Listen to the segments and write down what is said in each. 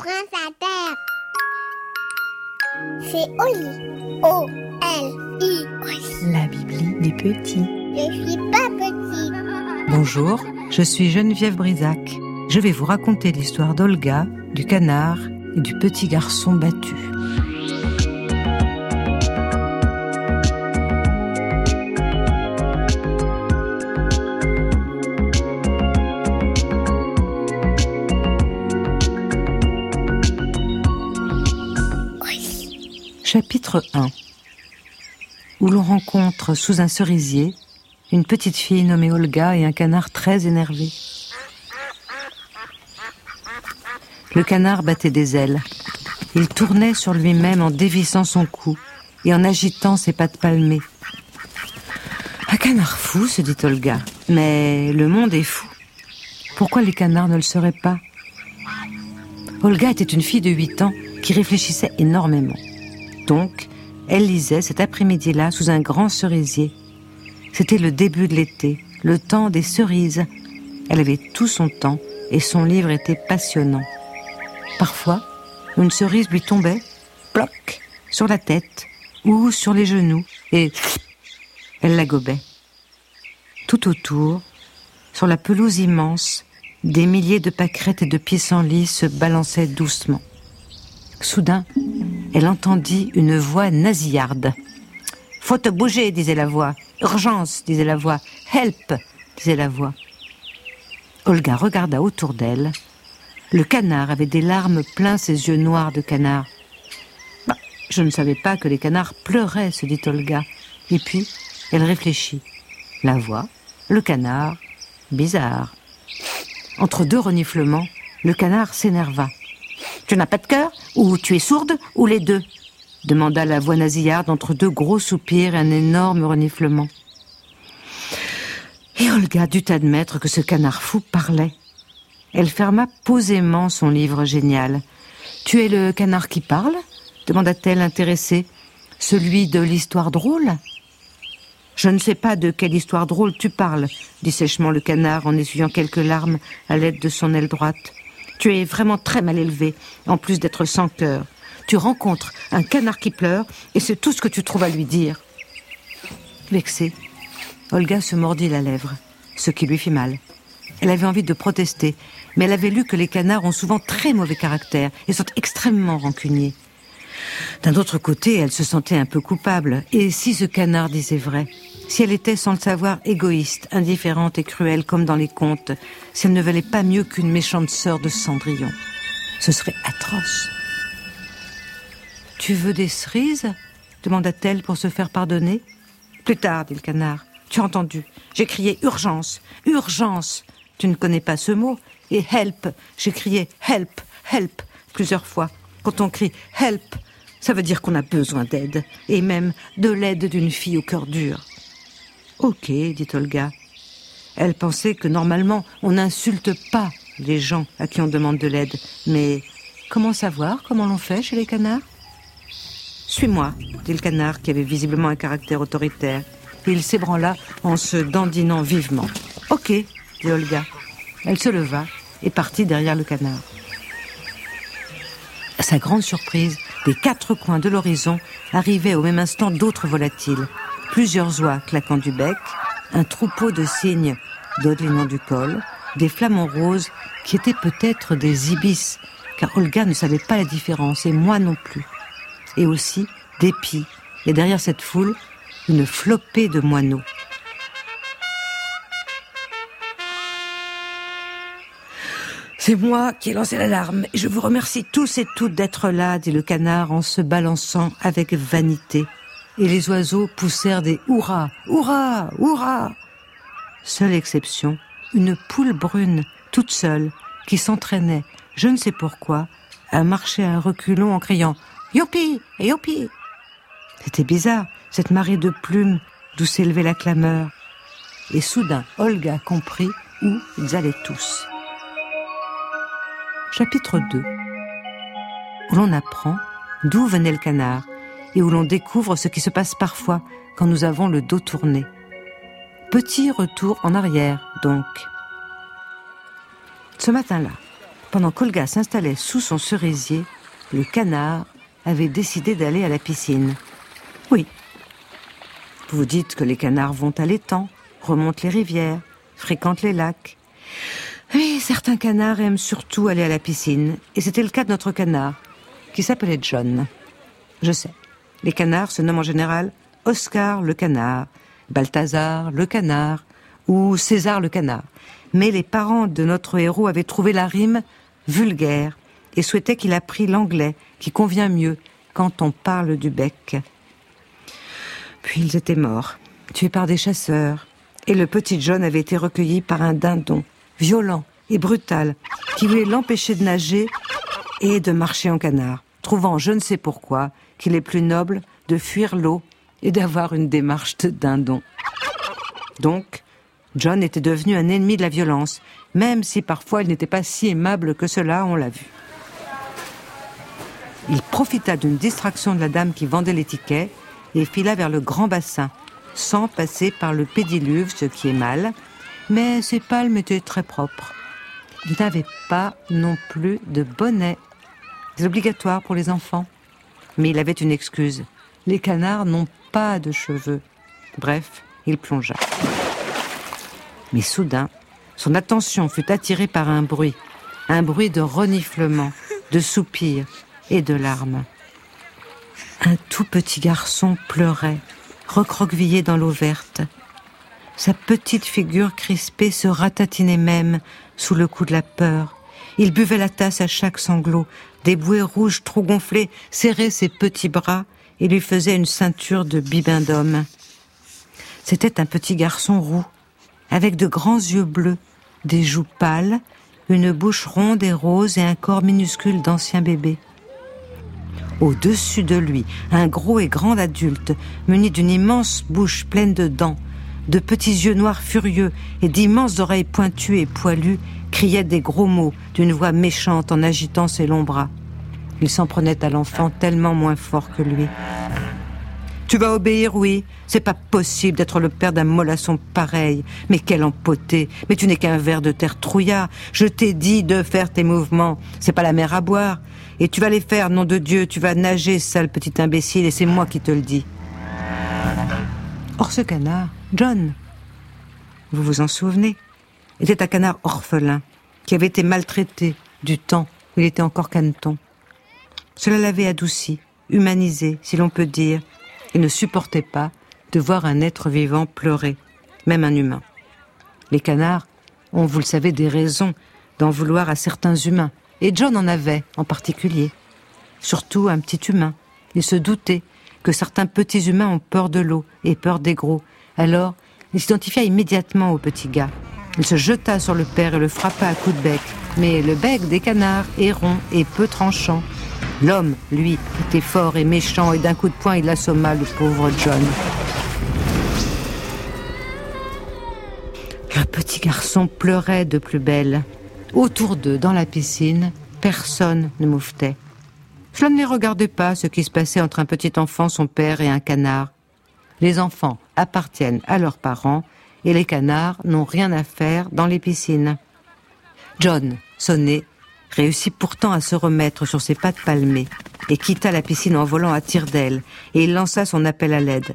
prince à terre. C'est Oli. O-L-I. La Bibli des petits. Je suis pas petit. Bonjour, je suis Geneviève Brisac. Je vais vous raconter l'histoire d'Olga, du canard et du petit garçon battu. Chapitre 1 Où l'on rencontre sous un cerisier une petite fille nommée Olga et un canard très énervé. Le canard battait des ailes. Il tournait sur lui-même en dévissant son cou et en agitant ses pattes palmées. Un canard fou, se dit Olga. Mais le monde est fou. Pourquoi les canards ne le seraient pas? Olga était une fille de 8 ans qui réfléchissait énormément. Donc, elle lisait cet après-midi-là sous un grand cerisier. C'était le début de l'été, le temps des cerises. Elle avait tout son temps et son livre était passionnant. Parfois, une cerise lui tombait, ploc, sur la tête ou sur les genoux et elle la gobait. Tout autour, sur la pelouse immense, des milliers de pâquerettes et de pissenlits se balançaient doucement. Soudain, elle entendit une voix nasillarde. Faut te bouger, disait la voix. Urgence, disait la voix. Help, disait la voix. Olga regarda autour d'elle. Le canard avait des larmes plein ses yeux noirs de canard. Bah, je ne savais pas que les canards pleuraient, se dit Olga. Et puis, elle réfléchit. La voix, le canard, bizarre. Entre deux reniflements, le canard s'énerva. Tu n'as pas de cœur Ou tu es sourde Ou les deux demanda la voix nasillarde entre deux gros soupirs et un énorme reniflement. Et Olga dut admettre que ce canard fou parlait. Elle ferma posément son livre génial. Tu es le canard qui parle demanda-t-elle intéressée. Celui de l'histoire drôle? Je ne sais pas de quelle histoire drôle tu parles, dit sèchement le canard en essuyant quelques larmes à l'aide de son aile droite. Tu es vraiment très mal élevé, en plus d'être sans cœur. Tu rencontres un canard qui pleure et c'est tout ce que tu trouves à lui dire. Vexée, Olga se mordit la lèvre, ce qui lui fit mal. Elle avait envie de protester, mais elle avait lu que les canards ont souvent très mauvais caractère et sont extrêmement rancuniers. D'un autre côté, elle se sentait un peu coupable. Et si ce canard disait vrai? Si elle était, sans le savoir, égoïste, indifférente et cruelle comme dans les contes, si elle ne valait pas mieux qu'une méchante sœur de Cendrillon, ce serait atroce. Tu veux des cerises demanda-t-elle pour se faire pardonner. Plus tard, dit le canard. Tu as entendu J'ai crié urgence, urgence. Tu ne connais pas ce mot Et help J'ai crié help, help plusieurs fois. Quand on crie help, ça veut dire qu'on a besoin d'aide, et même de l'aide d'une fille au cœur dur. Ok, dit Olga. Elle pensait que normalement on n'insulte pas les gens à qui on demande de l'aide, mais comment savoir comment l'on fait chez les canards? Suis-moi, dit le canard qui avait visiblement un caractère autoritaire. Et il s'ébranla en se dandinant vivement. Ok, dit Olga. Elle se leva et partit derrière le canard. À sa grande surprise, des quatre coins de l'horizon arrivaient au même instant d'autres volatiles. Plusieurs oies claquant du bec, un troupeau de cygnes dodelinant du col, des flamants roses qui étaient peut-être des ibis, car Olga ne savait pas la différence, et moi non plus. Et aussi des pies, et derrière cette foule, une flopée de moineaux. C'est moi qui ai lancé l'alarme et je vous remercie tous et toutes d'être là, dit le canard en se balançant avec vanité. Et les oiseaux poussèrent des hurrahs, hurrah, hurrah. Seule exception, une poule brune, toute seule, qui s'entraînait, je ne sais pourquoi, à marcher à reculons en criant Youpi, youpi. C'était bizarre, cette marée de plumes d'où s'élevait la clameur. Et soudain, Olga comprit où ils allaient tous. Chapitre 2 Où l'on apprend d'où venait le canard et où l'on découvre ce qui se passe parfois quand nous avons le dos tourné. Petit retour en arrière, donc. Ce matin-là, Pendant qu'Olga s'installait sous son cerisier, le canard avait décidé d'aller à la piscine. Oui. Vous dites que les canards vont à l'étang, remontent les rivières, fréquentent les lacs. Oui, certains canards aiment surtout aller à la piscine, et c'était le cas de notre canard, qui s'appelait John. Je sais, les canards se nomment en général Oscar le canard, Balthazar le canard ou César le canard. Mais les parents de notre héros avaient trouvé la rime vulgaire et souhaitaient qu'il apprît l'anglais, qui convient mieux quand on parle du bec. Puis ils étaient morts, tués par des chasseurs, et le petit John avait été recueilli par un dindon, violent et brutal, qui voulait l'empêcher de nager et de marcher en canard, trouvant je ne sais pourquoi qu'il est plus noble de fuir l'eau et d'avoir une démarche de dindon. Donc, John était devenu un ennemi de la violence, même si parfois il n'était pas si aimable que cela, on l'a vu. Il profita d'une distraction de la dame qui vendait les tickets et fila vers le grand bassin, sans passer par le pédiluve, ce qui est mal, mais ses palmes étaient très propres. Il n'avait pas non plus de bonnet. C'est obligatoire pour les enfants. Mais il avait une excuse. Les canards n'ont pas de cheveux. Bref, il plongea. Mais soudain, son attention fut attirée par un bruit, un bruit de reniflement, de soupirs et de larmes. Un tout petit garçon pleurait, recroquevillé dans l'eau verte. Sa petite figure crispée se ratatinait même sous le coup de la peur. Il buvait la tasse à chaque sanglot. Des bouées rouges trop gonflées serraient ses petits bras et lui faisaient une ceinture de bibendum. C'était un petit garçon roux, avec de grands yeux bleus, des joues pâles, une bouche ronde et rose et un corps minuscule d'ancien bébé. Au-dessus de lui, un gros et grand adulte, muni d'une immense bouche pleine de dents, de petits yeux noirs furieux et d'immenses oreilles pointues et poilues, criait des gros mots d'une voix méchante en agitant ses longs bras. Il s'en prenait à l'enfant tellement moins fort que lui. Tu vas obéir, oui. C'est pas possible d'être le père d'un mollasson pareil. Mais quel empoté. Mais tu n'es qu'un ver de terre trouillard. Je t'ai dit de faire tes mouvements. C'est pas la mer à boire. Et tu vas les faire, nom de Dieu. Tu vas nager, sale petit imbécile, et c'est moi qui te le dis. Or, ce canard, John, vous vous en souvenez, était un canard orphelin qui avait été maltraité du temps où il était encore caneton. Cela l'avait adouci, humanisé, si l'on peut dire, et ne supportait pas de voir un être vivant pleurer, même un humain. Les canards ont, vous le savez, des raisons d'en vouloir à certains humains, et John en avait en particulier. Surtout un petit humain. Il se doutait que certains petits humains ont peur de l'eau et peur des gros. Alors, il s'identifia immédiatement au petit gars. Il se jeta sur le père et le frappa à coups de bec. Mais le bec des canards est rond et peu tranchant. L'homme, lui, était fort et méchant et d'un coup de poing, il assomma le pauvre John. Le petit garçon pleurait de plus belle. Autour d'eux, dans la piscine, personne ne mouvetait. Cela ne les regardait pas, ce qui se passait entre un petit enfant, son père et un canard. Les enfants appartiennent à leurs parents et les canards n'ont rien à faire dans les piscines. John sonnait réussit pourtant à se remettre sur ses pattes palmées et quitta la piscine en volant à tire d'aile, et il lança son appel à l'aide.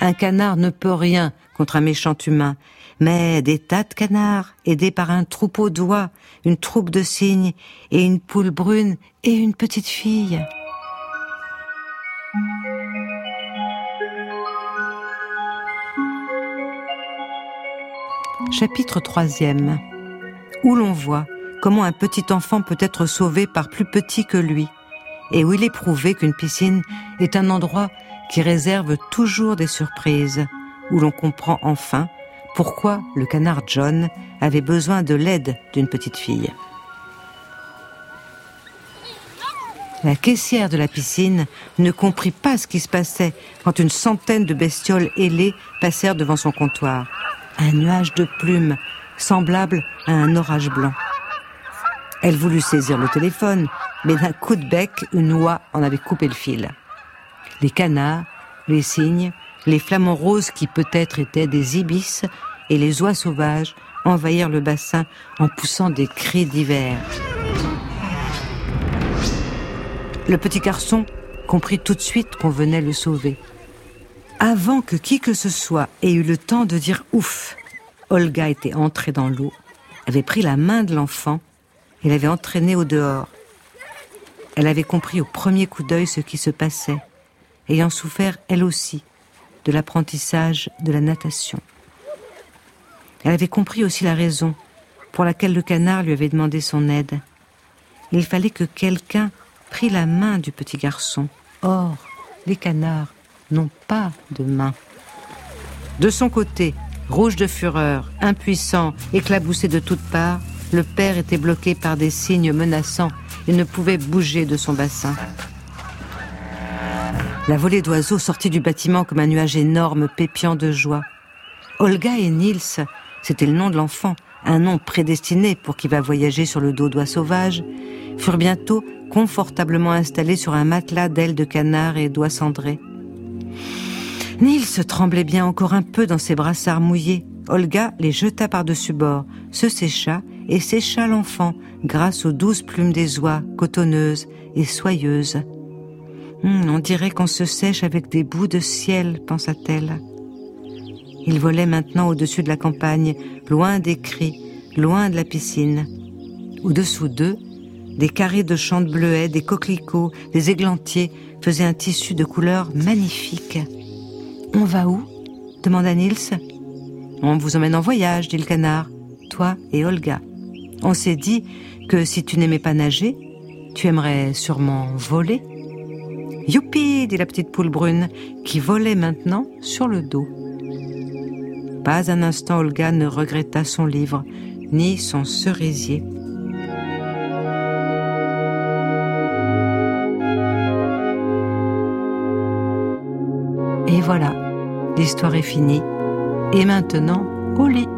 Un canard ne peut rien contre un méchant humain, mais des tas de canards, aidés par un troupeau d'oies, une troupe de cygnes, et une poule brune, et une petite fille. Chapitre 3 Où l'on voit comment un petit enfant peut être sauvé par plus petit que lui, et où il est prouvé qu'une piscine est un endroit qui réserve toujours des surprises, où l'on comprend enfin pourquoi le canard John avait besoin de l'aide d'une petite fille. La caissière de la piscine ne comprit pas ce qui se passait quand une centaine de bestioles ailées passèrent devant son comptoir un nuage de plumes, semblable à un orage blanc. Elle voulut saisir le téléphone, mais d'un coup de bec, une oie en avait coupé le fil. Les canards, les cygnes, les flamants roses qui peut-être étaient des ibis, et les oies sauvages envahirent le bassin en poussant des cris divers. Le petit garçon comprit tout de suite qu'on venait le sauver. Avant que qui que ce soit ait eu le temps de dire ouf, Olga était entrée dans l'eau, avait pris la main de l'enfant et l'avait entraîné au dehors. Elle avait compris au premier coup d'œil ce qui se passait, ayant souffert elle aussi de l'apprentissage de la natation. Elle avait compris aussi la raison pour laquelle le canard lui avait demandé son aide. Il fallait que quelqu'un prît la main du petit garçon. Or, les canards n'ont pas de main. De son côté, rouge de fureur, impuissant, éclaboussé de toutes parts, le père était bloqué par des signes menaçants et ne pouvait bouger de son bassin. La volée d'oiseaux sortit du bâtiment comme un nuage énorme pépiant de joie. Olga et Nils, c'était le nom de l'enfant, un nom prédestiné pour qui va voyager sur le dos d'oies sauvages, furent bientôt confortablement installés sur un matelas d'ailes de canard et d'oies cendrées. Nils tremblait bien encore un peu dans ses brassards mouillés. Olga les jeta par-dessus bord, se sécha et sécha l'enfant grâce aux douces plumes des oies, cotonneuses et soyeuses. Hum, on dirait qu'on se sèche avec des bouts de ciel, pensa-t-elle. Il volait maintenant au-dessus de la campagne, loin des cris, loin de la piscine. Au-dessous d'eux, des carrés de champs de bleuets, des coquelicots, des églantiers faisaient un tissu de couleurs magnifiques. On va où demanda Nils. On vous emmène en voyage, dit le canard, toi et Olga. On s'est dit que si tu n'aimais pas nager, tu aimerais sûrement voler. Youpi dit la petite poule brune, qui volait maintenant sur le dos. Pas un instant Olga ne regretta son livre, ni son cerisier. L'histoire est finie. Et maintenant, au lit.